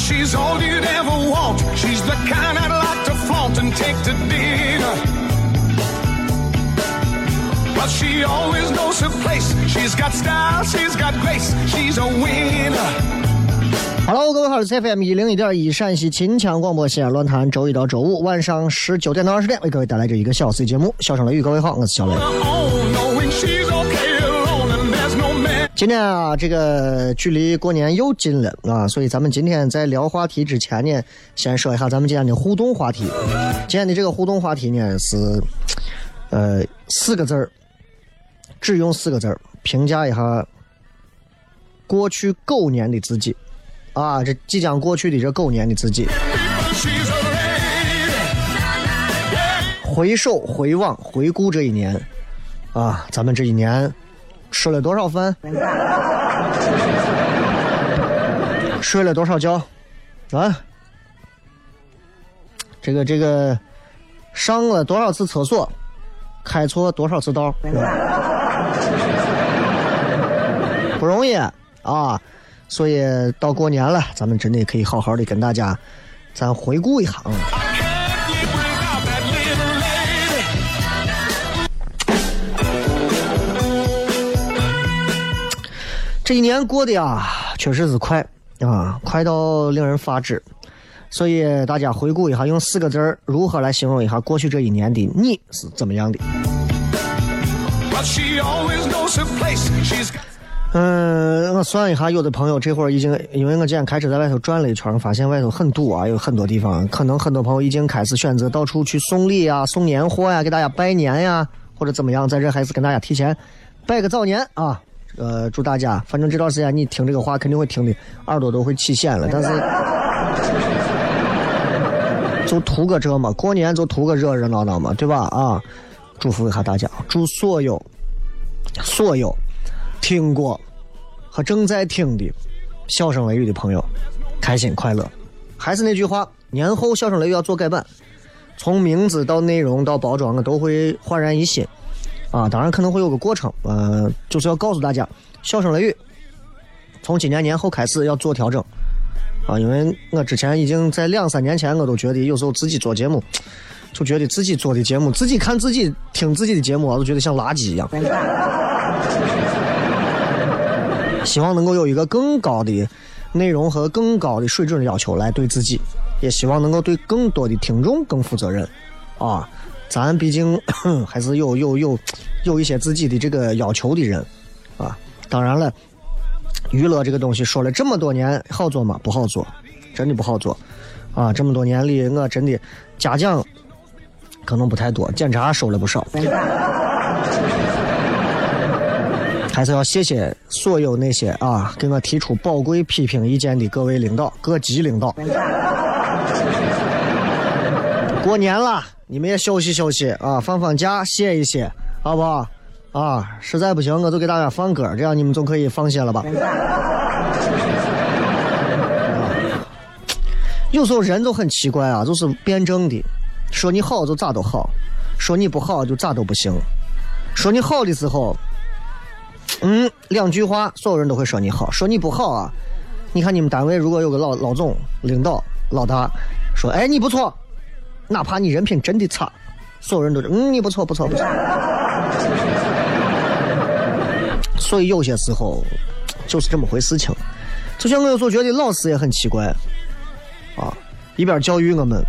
She's all you'd ever want. She's the kind I'd like to flaunt and take to dinner. But she always knows her place. She's got style, she's got grace. She's a winner. Hello，各位好，我是 FM 一零一点一陕西秦腔广播西安论坛，周一到周五晚上十九点到二十点为各位带来这一个小时的节目。笑声雷雨，各位好，我是小雷。今天啊，这个距离过年又近了啊，所以咱们今天在聊话题之前呢，先说一下咱们今天的互动话题。今天的这个互动话题呢是，呃，四个字儿，只用四个字儿评价一下过去狗年的自己。啊，这即将过去的这狗年的自己。回首、回望、回顾这一年，啊，咱们这一年吃了多少饭，睡了多少觉，啊，这个这个上了多少次厕所，开错多少次道，不容易啊！所以到过年了，咱们真的可以好好的跟大家咱回顾一下啊。这一年过得呀，确实是快啊，快到令人发指。所以大家回顾一下，用四个字儿如何来形容一下过去这一年的你是怎么样的？嗯，我算一下，有的朋友这会儿已经，因为我今天开车在外头转了一圈，发现外头很堵啊，有很多地方，可能很多朋友已经开始选择到处去送礼啊、送年货呀、给大家拜年呀，或者怎么样，在这还是跟大家提前拜个早年啊。呃，祝大家，反正这段时间你听这个话肯定会听的耳朵都会起茧了，但是就图个这嘛，过年就图个热热闹闹嘛，对吧？啊，祝福一下大家，祝所有所有听过和正在听的笑声雷雨的朋友开心快乐。还是那句话，年后笑声雷雨要做改版，从名字到内容到包装，我都会焕然一新。啊，当然可能会有个过程，呃，就是要告诉大家，笑声雷雨从今年年后开始要做调整。啊，因为我之前已经在两三年前，我都觉得有时候自己做节目，就觉得自己做的节目，自己看自己听自己的节目，我都觉得像垃圾一样。希望能够有一个更高的内容和更高的水准的要求来对自己，也希望能够对更多的听众更负责任。啊，咱毕竟 还是有有有有一些自己的这个要求的人啊。当然了，娱乐这个东西说了这么多年，好做吗？不好做，真的不好做。啊，这么多年里，我真的嘉奖可能不太多，检查收了不少。还是要谢谢所有那些啊给我提出宝贵批评意见的各位领导、各级领导。过年了，你们也休息休息啊，放放假，歇一歇，好不好？啊，实在不行我就给大家放歌，这样你们总可以放心了吧？有时候人就很奇怪啊，就是辩证的，说你好就咋都好，说你不好就咋都不行。说你好的时候，嗯，两句话所有人都会说你好；说你不好啊，你看你们单位如果有个老老总、领导、老大说，哎，你不错，哪怕你人品真的差，所有人都说嗯，你不错，不错，不错。所以有些时候就是这么回事情。就像我有时候觉得老师也很奇怪。啊，一边教育我们，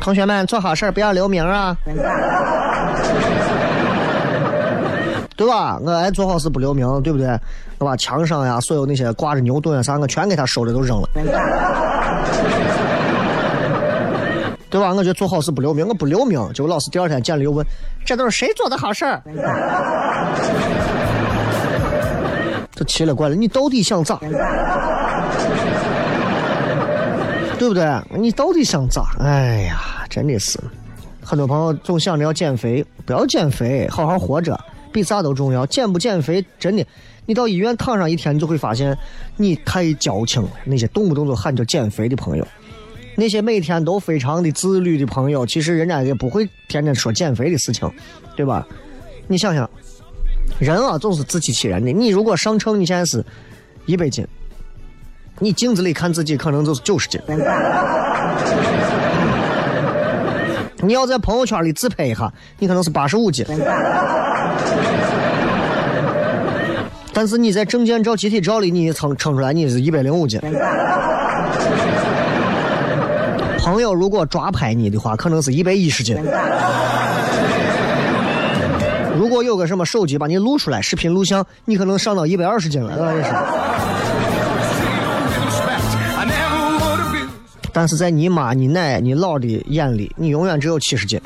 同学们做好事不要留名啊，对吧？我爱做好事不留名，对不对？我把墙上呀，所有那些挂着牛顿啊啥，我全给他收了都扔了，对吧？我觉得做好事不留名，我不留名，结果老师第二天见了又问，这都是谁做的好事儿？这奇了怪了，你到底想咋？对不对？你到底想咋？哎呀，真的是，很多朋友总想着要减肥，不要减肥，好好活着比啥都重要。减不减肥，真的，你到医院躺上一天，你就会发现你太矫情了。那些动不动就喊着减肥的朋友，那些每天都非常的自律的朋友，其实人家也不会天天说减肥的事情，对吧？你想想，人啊总是自欺欺人的。你如果上称，你现在是一百斤。你镜子里看自己可能就是九十斤，你要在朋友圈里自拍一下，你可能是八十五斤，但是你在证件照、集体照里，你称称出来你是一百零五斤。朋友如果抓拍你的话，可能是一百一十斤。如果有个什么手机把你录出来，视频录像，你可能上到一百二十斤了，那是。但是在你妈、你奶、你姥的眼里，你永远只有七十斤。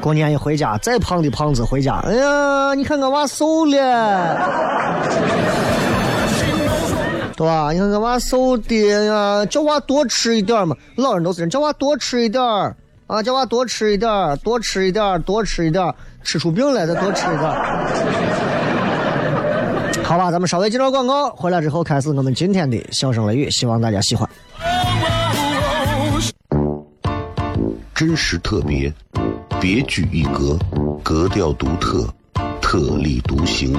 过年一回家，再胖的胖子回家，哎呀，你看我娃瘦了，对吧？你看我娃瘦的呀，叫娃多吃一点嘛。老人都是人，叫娃多吃一点啊，叫娃多吃一点多吃一点多吃一点吃出病来再多吃一点好吧，咱们稍微接着广告，回来之后开始我们今天的笑声雷雨，希望大家喜欢。真实特别，别具一格，格调独特，特立独行，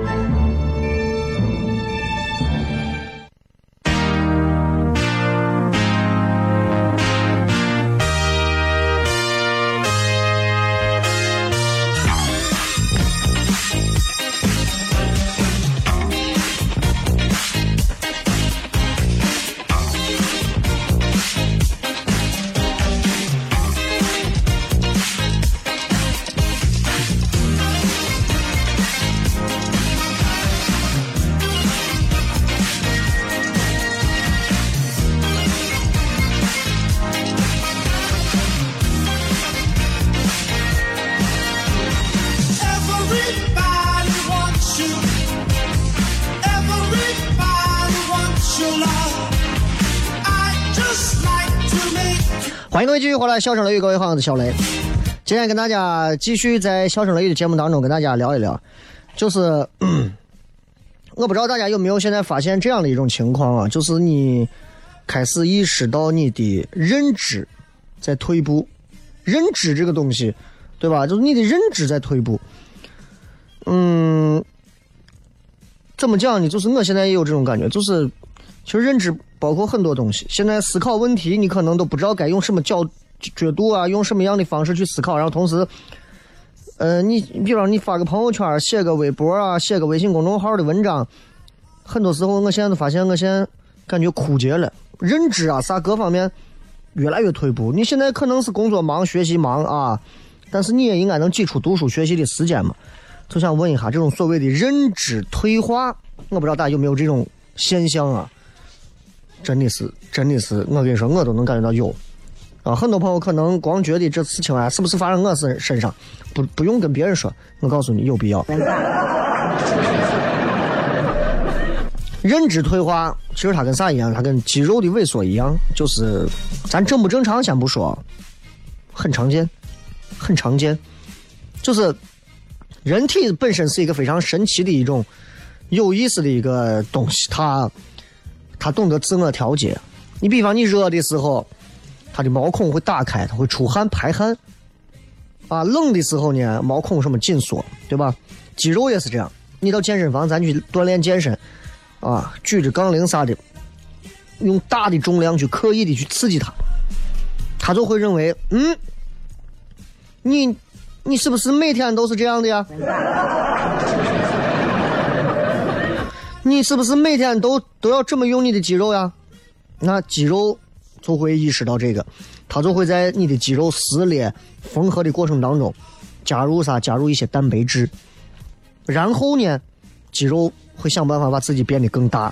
欢迎各位继续回来，笑声雷雨，各位好，我是小雷。今天跟大家继续在笑声雷雨的节目当中跟大家聊一聊，就是 我不知道大家有没有现在发现这样的一种情况啊，就是你开始意识到你的认知在退步，认知这个东西，对吧？就是你的认知在退步。嗯，怎么讲呢？就是我现在也有这种感觉，就是其实认知包括很多东西。现在思考问题，你可能都不知道该用什么角角度啊，用什么样的方式去思考。然后同时，呃，你比方你发个朋友圈，写个微博啊，写个微信公众号的文章，很多时候我现在都发现，我现在感觉枯竭了，认知啊啥各方面越来越退步。你现在可能是工作忙、学习忙啊，但是你也应该能挤出读书学习的时间嘛。就想问一下，这种所谓的认知退化，我不知道大家有没有这种现象啊？真的是，真的是，我跟你说，我都能感觉到有。啊，很多朋友可能光觉得这事情啊，是不是发生我身身上，不不用跟别人说，我告诉你有必要。认知退化，其实它跟啥一样？它跟肌肉的萎缩一样，就是咱正不正常先不说，很常见，很常见，就是人体本身是一个非常神奇的一种有意思的一个东西，它他懂得自我调节。你比方你热的时候。他的毛孔会打开，他会出汗排汗。啊，冷的时候呢，毛孔什么紧缩，对吧？肌肉也是这样。你到健身房，咱去锻炼健身，啊，举着杠铃啥的，用大的重量去刻意的去刺激他，他就会认为，嗯，你你是不是每天都是这样的呀？你是不是每天都都要这么用你的肌肉呀？那肌肉。就会意识到这个，它就会在你的肌肉撕裂、缝合的过程当中，加入啥？加入一些蛋白质。然后呢，肌肉会想办法把自己变得更大，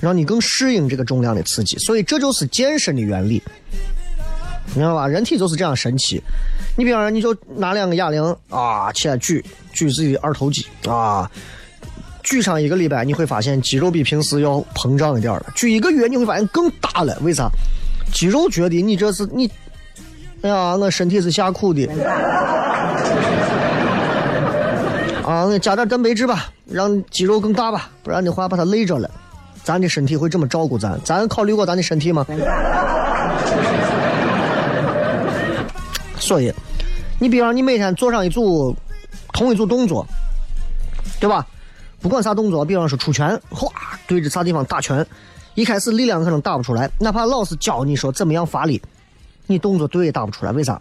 让你更适应这个重量的刺激。所以这就是健身的原理，明白吧？人体就是这样神奇。你比方说，你就拿两个哑铃啊起来举，举自己的二头肌啊，举上一个礼拜，你会发现肌肉比平时要膨胀一点了。举一个月，你会发现更大了。为啥？肌肉觉得你这是你，哎呀，我身体是下苦的，啊，我加点蛋白质吧，让肌肉更大吧，不然的话把它累着了。咱的身体会这么照顾咱？咱考虑过咱的身体吗？所以，你比方你每天做上一组同一组动作，对吧？不管啥动作，比方说出拳，哗，对着啥地方打拳。一开始力量可能打不出来，哪怕老师教你说怎么样发力，你动作对也打不出来。为啥？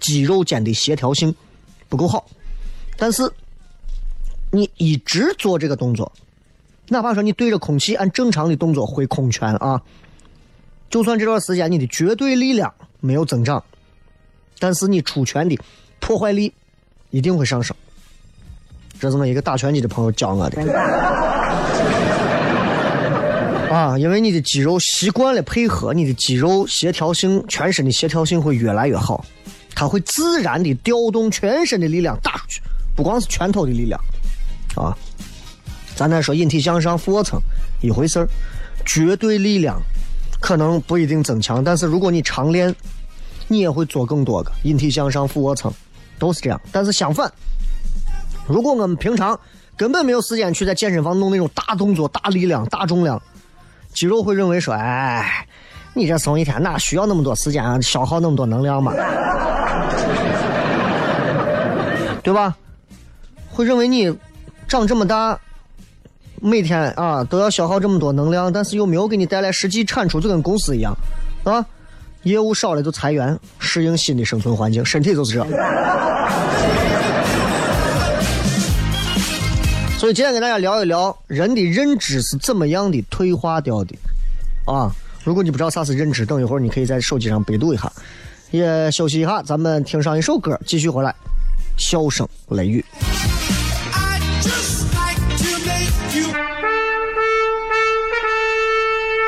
肌肉间的协调性不够好。但是你一直做这个动作，哪怕说你对着空气按正常的动作挥空拳啊，就算这段时间你的绝对力量没有增长，但是你出拳的破坏力一定会上升。这是我一个打拳击的朋友教我的。啊，因为你的肌肉习惯了配合，你的肌肉协调性，全身的协调性会越来越好，它会自然的调动全身的力量打出去，不光是拳头的力量，啊，咱再说引体向上、俯卧撑一回事儿，绝对力量可能不一定增强，但是如果你常练，你也会做更多个引体向上、俯卧撑，都是这样。但是相反，如果我们平常根本没有时间去在健身房弄那种大动作、大力量、大重量。肌肉会认为说：“哎，你这松一天哪需要那么多时间啊消耗那么多能量嘛？对吧？会认为你长这么大，每天啊都要消耗这么多能量，但是又没有给你带来实际产出，就跟公司一样，啊，业务少了就裁员，适应新的生存环境，身体就是这。所以今天跟大家聊一聊人的认知是怎么样的退化掉的，啊！如果你不知道啥是认知，等一会儿你可以在手机上百度一下。也休息一下，咱们听上一首歌，继续回来。笑声雷雨。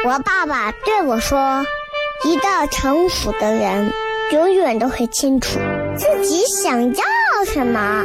我爸爸对我说：“一个成熟的人，永远都会清楚自己想要什么。”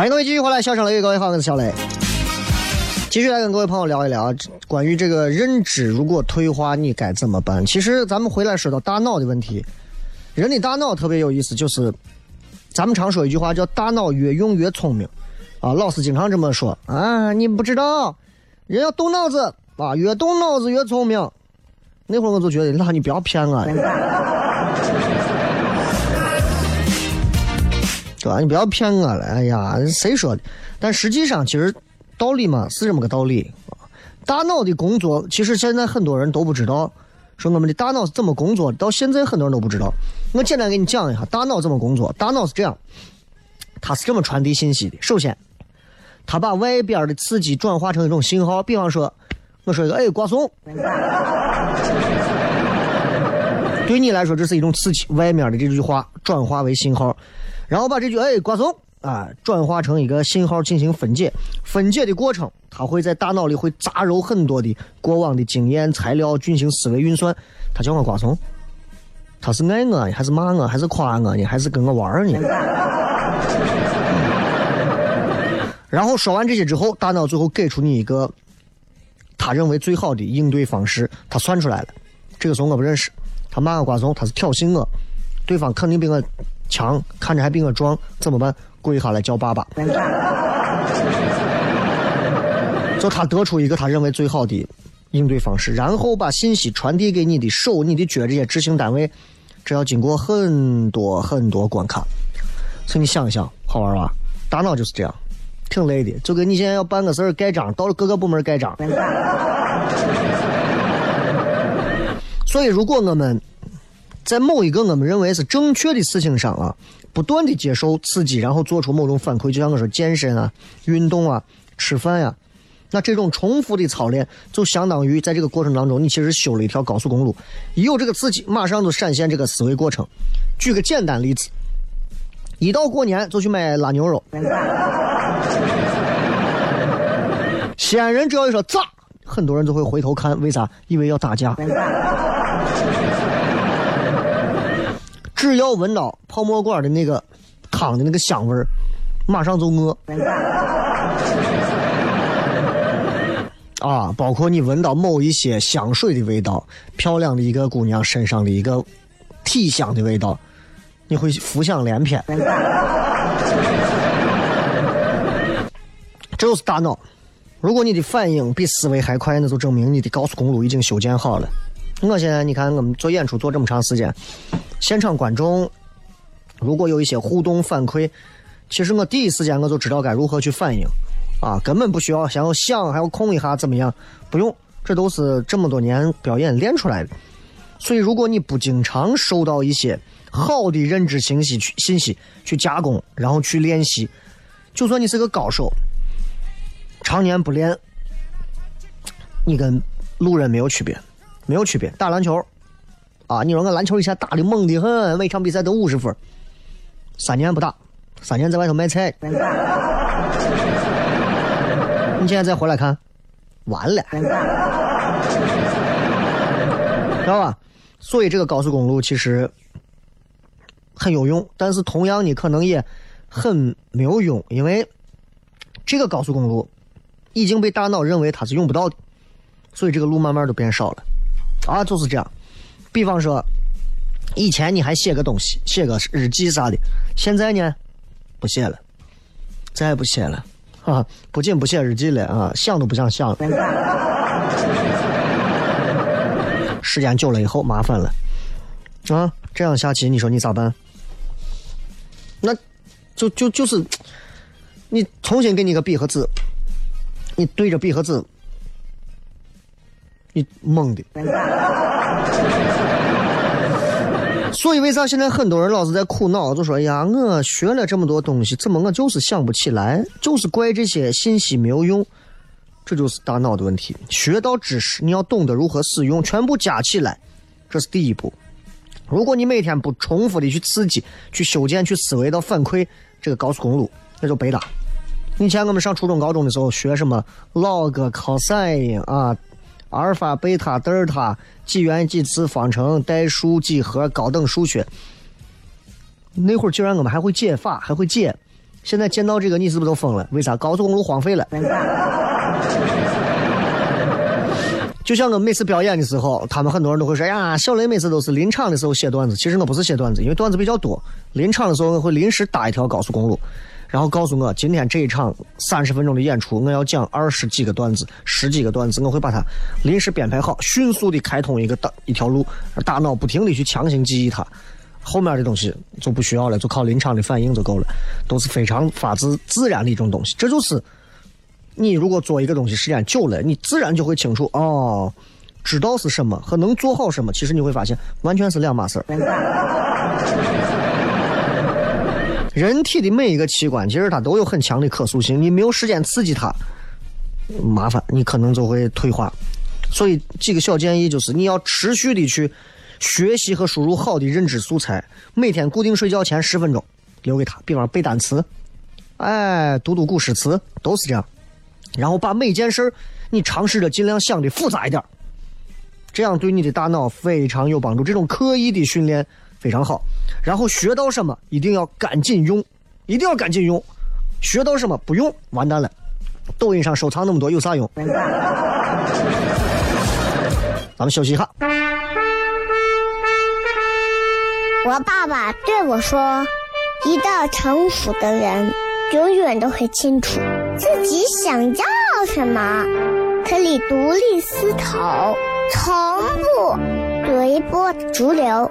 欢迎各位继续回来，笑声雷雨，各位好，我是小雷。继续来跟各位朋友聊一聊关于这个认知如果退化，你该怎么办？其实咱们回来说到大脑的问题，人的大脑特别有意思，就是咱们常说一句话叫“大脑越用越聪明”，啊，老师经常这么说啊，你不知道，人要动脑子啊，越动脑子越聪明。那会儿我就觉得，那你不要骗我对吧？你不要骗我了！哎呀，谁说的？但实际上，其实道理嘛是这么个道理。大脑的工作，其实现在很多人都不知道。说我们的大脑是怎么工作的，到现在很多人都不知道。我简单给你讲一下，大脑怎么工作。大脑是这样，它是这么传递信息的。首先，它把外边的刺激转化成一种信号。比方说，我说一个，哎，瓜怂。对你来说，这是一种刺激。外面的这句话转化为信号。然后把这句“哎，瓜怂”啊转化成一个信号进行分解，分解的过程，它会在大脑里会杂糅很多的过往的经验材料进行思维运算。他叫我瓜怂，他是爱我呢还是骂我，还是夸我呢，还是跟我玩呢？然后说完这些之后，大脑最后给出你一个他认为最好的应对方式，他算出来了。这个怂我不认识，他骂我瓜怂，他是挑衅我，对方肯定比我。强，看着还比我壮，怎么办？跪下来叫爸爸。就他得出一个他认为最好的应对方式，然后把信息传递给你的手、你的脚这些执行单位，这要经过很多很多关卡。所以你想一想，好玩吧？大脑就是这样，挺累的，就跟你现在要办个事儿盖章，到了各个部门盖章。所以，如果我们在某一个我们认为是正确的事情上啊，不断的接受刺激，然后做出某种反馈，就像我说健身啊、运动啊、吃饭呀，那这种重复的操练，就相当于在这个过程当中，你其实修了一条高速公路，一有这个刺激，马上就闪现这个思维过程。举个简单例子，一到过年就去买腊牛肉，西安人只要一说炸，很多人就会回头看，为啥？因为要打架。只要闻到泡沫馆的那个汤的那个香味儿，马上就饿。啊，包括你闻到某一些香水的味道，漂亮的一个姑娘身上的一个体香的味道，你会浮想联翩。这就是大脑。如果你的反应比思维还快，那就证明你的高速公路已经修建好了。我现在你看，我们做演出做这么长时间。现场观众如果有一些互动反馈，其实我第一时间我就知道该如何去反应，啊，根本不需要想要想还要控一下怎么样，不用，这都是这么多年表演练出来的。所以，如果你不经常收到一些好的认知信息去信息去加工，然后去练习，就算你是个高手，常年不练，你跟路人没有区别，没有区别。打篮球。啊！你说我篮球以前打的猛的很，每场比赛都五十分。三年不打，三年在外头卖菜。你现在再回来看，完了，知道吧？所以这个高速公路其实很有用，但是同样你可能也很没有用，因为这个高速公路已经被大脑认为它是用不到的，所以这个路慢慢都变少了。啊，就是这样。比方说，以前你还写个东西，写个日记啥的，现在呢，不写了，再也不写了，啊，不仅不写日记了啊，想都不想想了。时间久了以后，麻烦了，啊，这样下棋，你说你咋办？那就就就是，你重新给你个笔和纸，你对着笔和纸，你懵的。所以为啥现在很多人老是在苦恼，就说呀，我学了这么多东西，怎么我就是想不起来，就是怪这些信息没有用。这就是大脑的问题。学到知识，你要懂得如何使用，全部加起来，这是第一步。如果你每天不重复的去刺激、去修建、去思维到反馈这个高速公路，那就白搭。以前我们上初中、高中的时候学什么 log、cosine 啊、阿尔法、贝塔、德尔塔、几元、几次方程、代数、几何、高等数学。那会儿竟然我们还会解法，还会解。现在见到这个，你是不是都疯了？为啥？高速公路荒废了。就像我每次表演的时候，他们很多人都会说：“哎呀，小雷每次都是临场的时候写段子。”其实我不是写段子，因为段子比较多。临场的时候，我会临时搭一条高速公路，然后告诉我今天这一场三十分钟的演出，我要讲二十几个段子、十几个段子，我会把它临时编排好，迅速的开通一个大一条路，大脑不停的去强行记忆它。后面的东西就不需要了，就靠临场的反应就够了，都是非常发自自然的一种东西。这就是你如果做一个东西时间久了，你自然就会清楚哦，知道是什么和能做好什么，其实你会发现完全是两码事儿。人体的每一个器官，其实它都有很强的可塑性，你没有时间刺激它，麻烦你可能就会退化。所以几个小建议就是，你要持续的去。学习和输入好的认知素材，每天固定睡觉前十分钟留给他，比方背单词，哎，读读古诗词，都是这样。然后把每件事你尝试着尽量想的复杂一点，这样对你的大脑非常有帮助。这种刻意的训练非常好。然后学到什么一定要赶紧用，一定要赶紧用。学到什么不用完蛋了。抖音上收藏那么多有啥用？咱们休息一下。我爸爸对我说：“一个成熟的人，永远都会清楚自己想要什么，可以独立思考，从不随波逐流，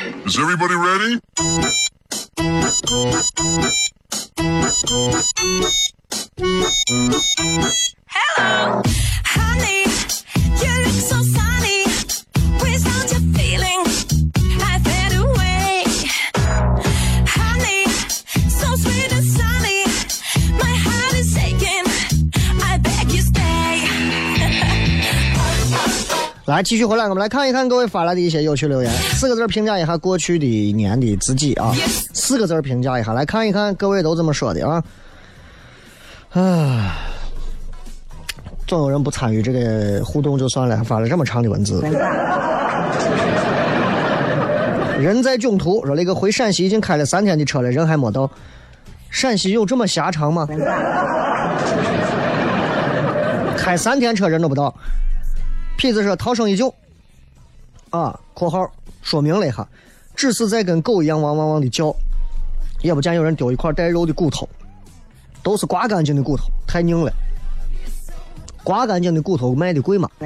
Is everybody ready? Hello, 来，继续回来，我们来看一看各位发来的一些有趣留言。四个字评价一下过去的一年的自己啊，四个字评价一下，来看一看各位都这么说的啊。唉，总有人不参与这个互动就算了，还发了这么长的文字。人在囧途说那个回陕西已经开了三天的车了，人还没到。陕西有这么狭长吗？开三天车人都不到。痞子说逃生依旧。啊，括号说明了一下，只是在跟狗一样汪汪汪的叫，也不见有人丢一块带肉的骨头，都是刮干净的骨头，太硬了。刮干净的骨头卖的贵吗？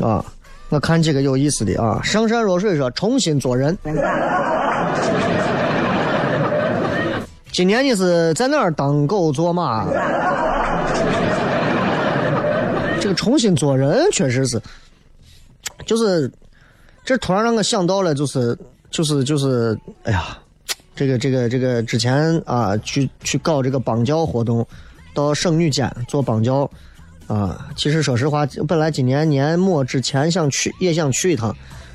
啊，我看几个有意思的啊，上善若水说重新做人。今年你是在哪儿当狗做马？这个重新做人确实是，就是这突然让我想到了，就是就是就是，哎呀，这个这个这个之前啊，去去搞这个帮教活动，到省女监做帮教啊。其实说实话，本来今年年末之前想去，也想去一趟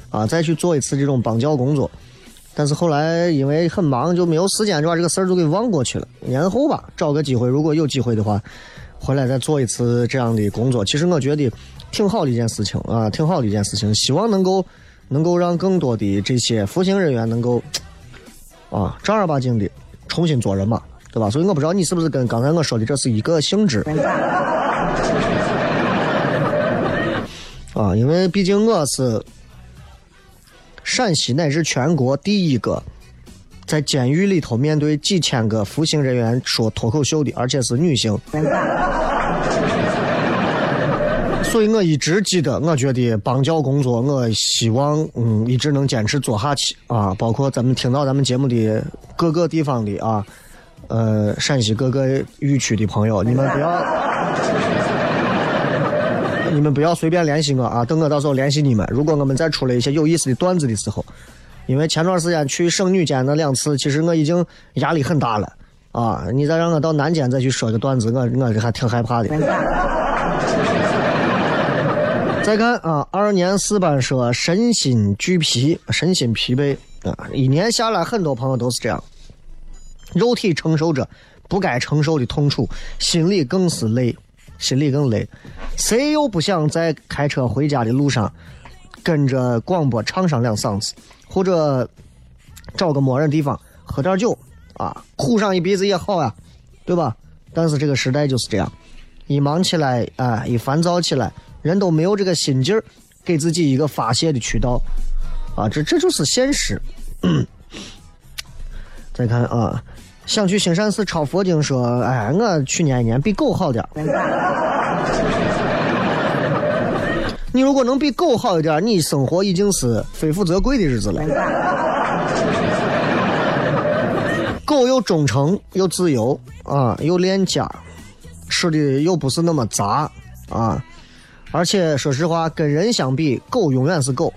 啊，再去做一次这种帮教工作。但是后来因为很忙，就没有时间，就把这个事儿就给忘过去了。年后吧，找个机会，如果有机会的话，回来再做一次这样的工作。其实我觉得挺好的一件事情啊，挺好的一件事情。希望能够能够让更多的这些服刑人员能够啊正儿八经的重新做人嘛，对吧？所以我不知道你是不是跟刚才我说的这是一个性质。啊，因为毕竟我是陕西乃至全国第一个在监狱里头面对几千个服刑人员说脱口秀的，而且是女性。所以我一直记得，我觉得帮教工作，我希望嗯一直能坚持做下去啊。包括咱们听到咱们节目的各个地方的啊，呃，陕西各个疫区的朋友，你们不要，你们不要随便联系我啊。等我到时候联系你们，如果我们再出了一些有意思的段子的时候，因为前段时间去省女监那两次，其实我已经压力很大了啊。你再让我到南监再去说个段子，我我还挺害怕的。再看啊，二年四班说身心俱疲，身心疲惫啊，一年下来，很多朋友都是这样，肉体承受着不该承受的痛楚，心里更是累，心里更累。谁又不想在开车回家的路上，跟着广播唱上两嗓子，或者找个没人地方喝点酒啊，哭上一鼻子也好呀，对吧？但是这个时代就是这样，一忙起来啊，一烦躁起来。人都没有这个心劲儿，给自己一个发泄的渠道，啊，这这就是现实。再看啊，想去兴善寺抄佛经，说，哎，我去年一年比狗好点儿。你如果能比狗好一点，你生活已经是非富则贵的日子了。狗又忠诚又自由啊，又恋家，吃的又不是那么杂啊。而且说实话，跟人相比，狗永远是狗。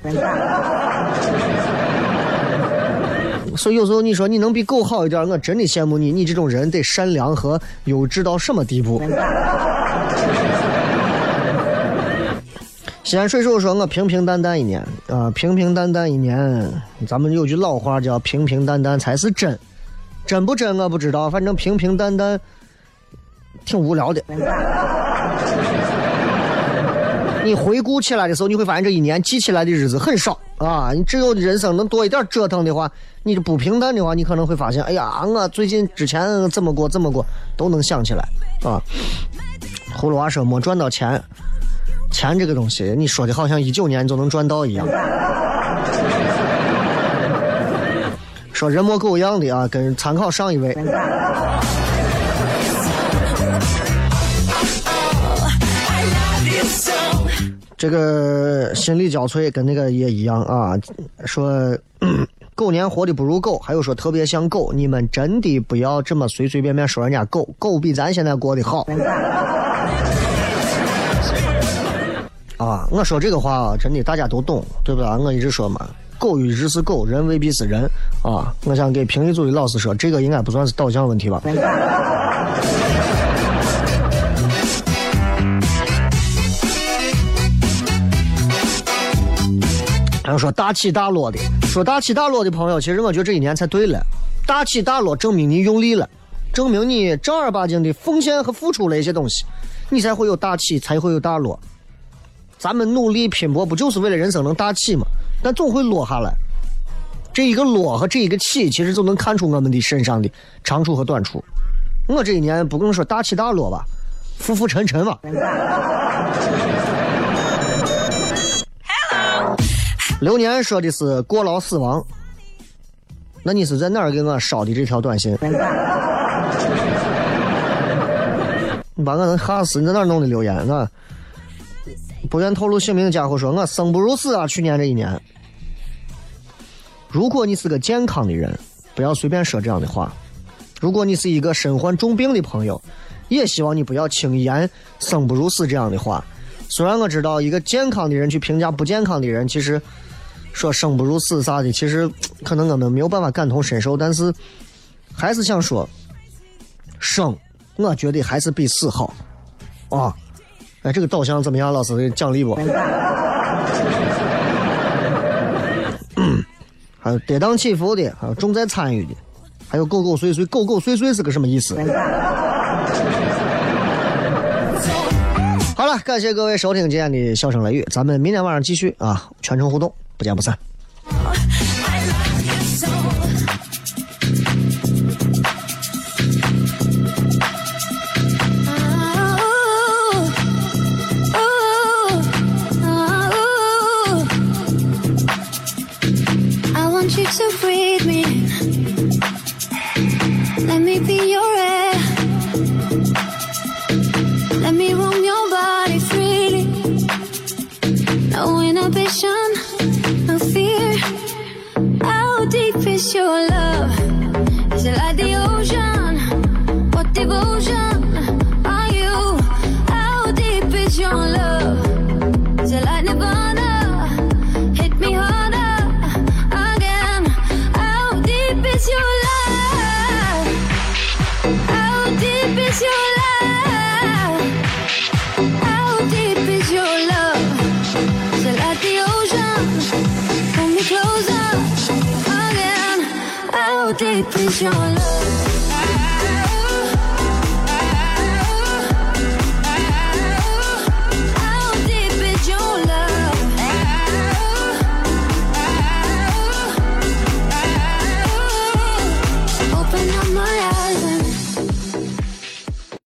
所以有时候你说你能比狗好一点，我真的羡慕你。你这种人得善良和优质到什么地步？西安水手说：“我平平淡淡一年啊，平平淡淡一年。咱们有句老话叫‘平平淡淡才是真’，真不真我不知道，反正平平淡淡挺无聊的。”你回顾起来的时候，你会发现这一年记起来的日子很少啊！你只有人生能多一点折腾的话，你不平淡的话，你可能会发现，哎呀，我最近之前怎么过怎么过都能想起来啊。葫芦娃说没赚到钱，钱这个东西，你说的好像一九年就能赚到一样。说人模狗样的啊，跟参考上一位。这个心力交瘁，跟那个也一样啊。说狗年活的不如狗，还有说特别像狗，你们真的不要这么随随便便说人家狗，狗比咱现在过得好。啊，我说这个话啊，真的大家都懂，对不对？我一直说嘛，狗一直是狗，人未必是人啊。我想给评议组的老师说，这个应该不算是导向问题吧。还有说大起大落的，说大起大落的朋友，其实我觉得这一年才对了。大起大落证明你用力了，证明你正儿八经的奉献和付出了一些东西，你才会有大起，才会有大落。咱们努力拼搏，不就是为了人生能大起吗？但总会落下来。这一个落和这一个起，其实就能看出我们的身上的长处和短处。我这一年不能说大起大落吧，浮浮沉沉吧。流年说的是过劳死亡，那你是在哪儿给我捎的这条短信？你把我能吓死！你在哪儿弄的留言？我不愿透露姓名的家伙说：“我生不如死啊！去年这一年，如果你是个健康的人，不要随便说这样的话；如果你是一个身患重病的朋友，也希望你不要轻言‘生不如死’这样的话。虽然我知道一个健康的人去评价不健康的人，其实……说生不如死啥的，其实可能我们没有办法感同身受，但是还是想说，生，我觉得还是比死好啊！哎，这个导向怎么样，老师奖励不？还有跌宕起伏的，还有重在参与的，还有狗狗碎碎，狗狗碎碎是个什么意思？好了，感谢各位收听今天的笑声雷雨，咱们明天晚上继续啊，全程互动，不见不散。I like you so. roam your body freely. No inhibition, no fear. How deep is your love? Is it like the ocean? please your love.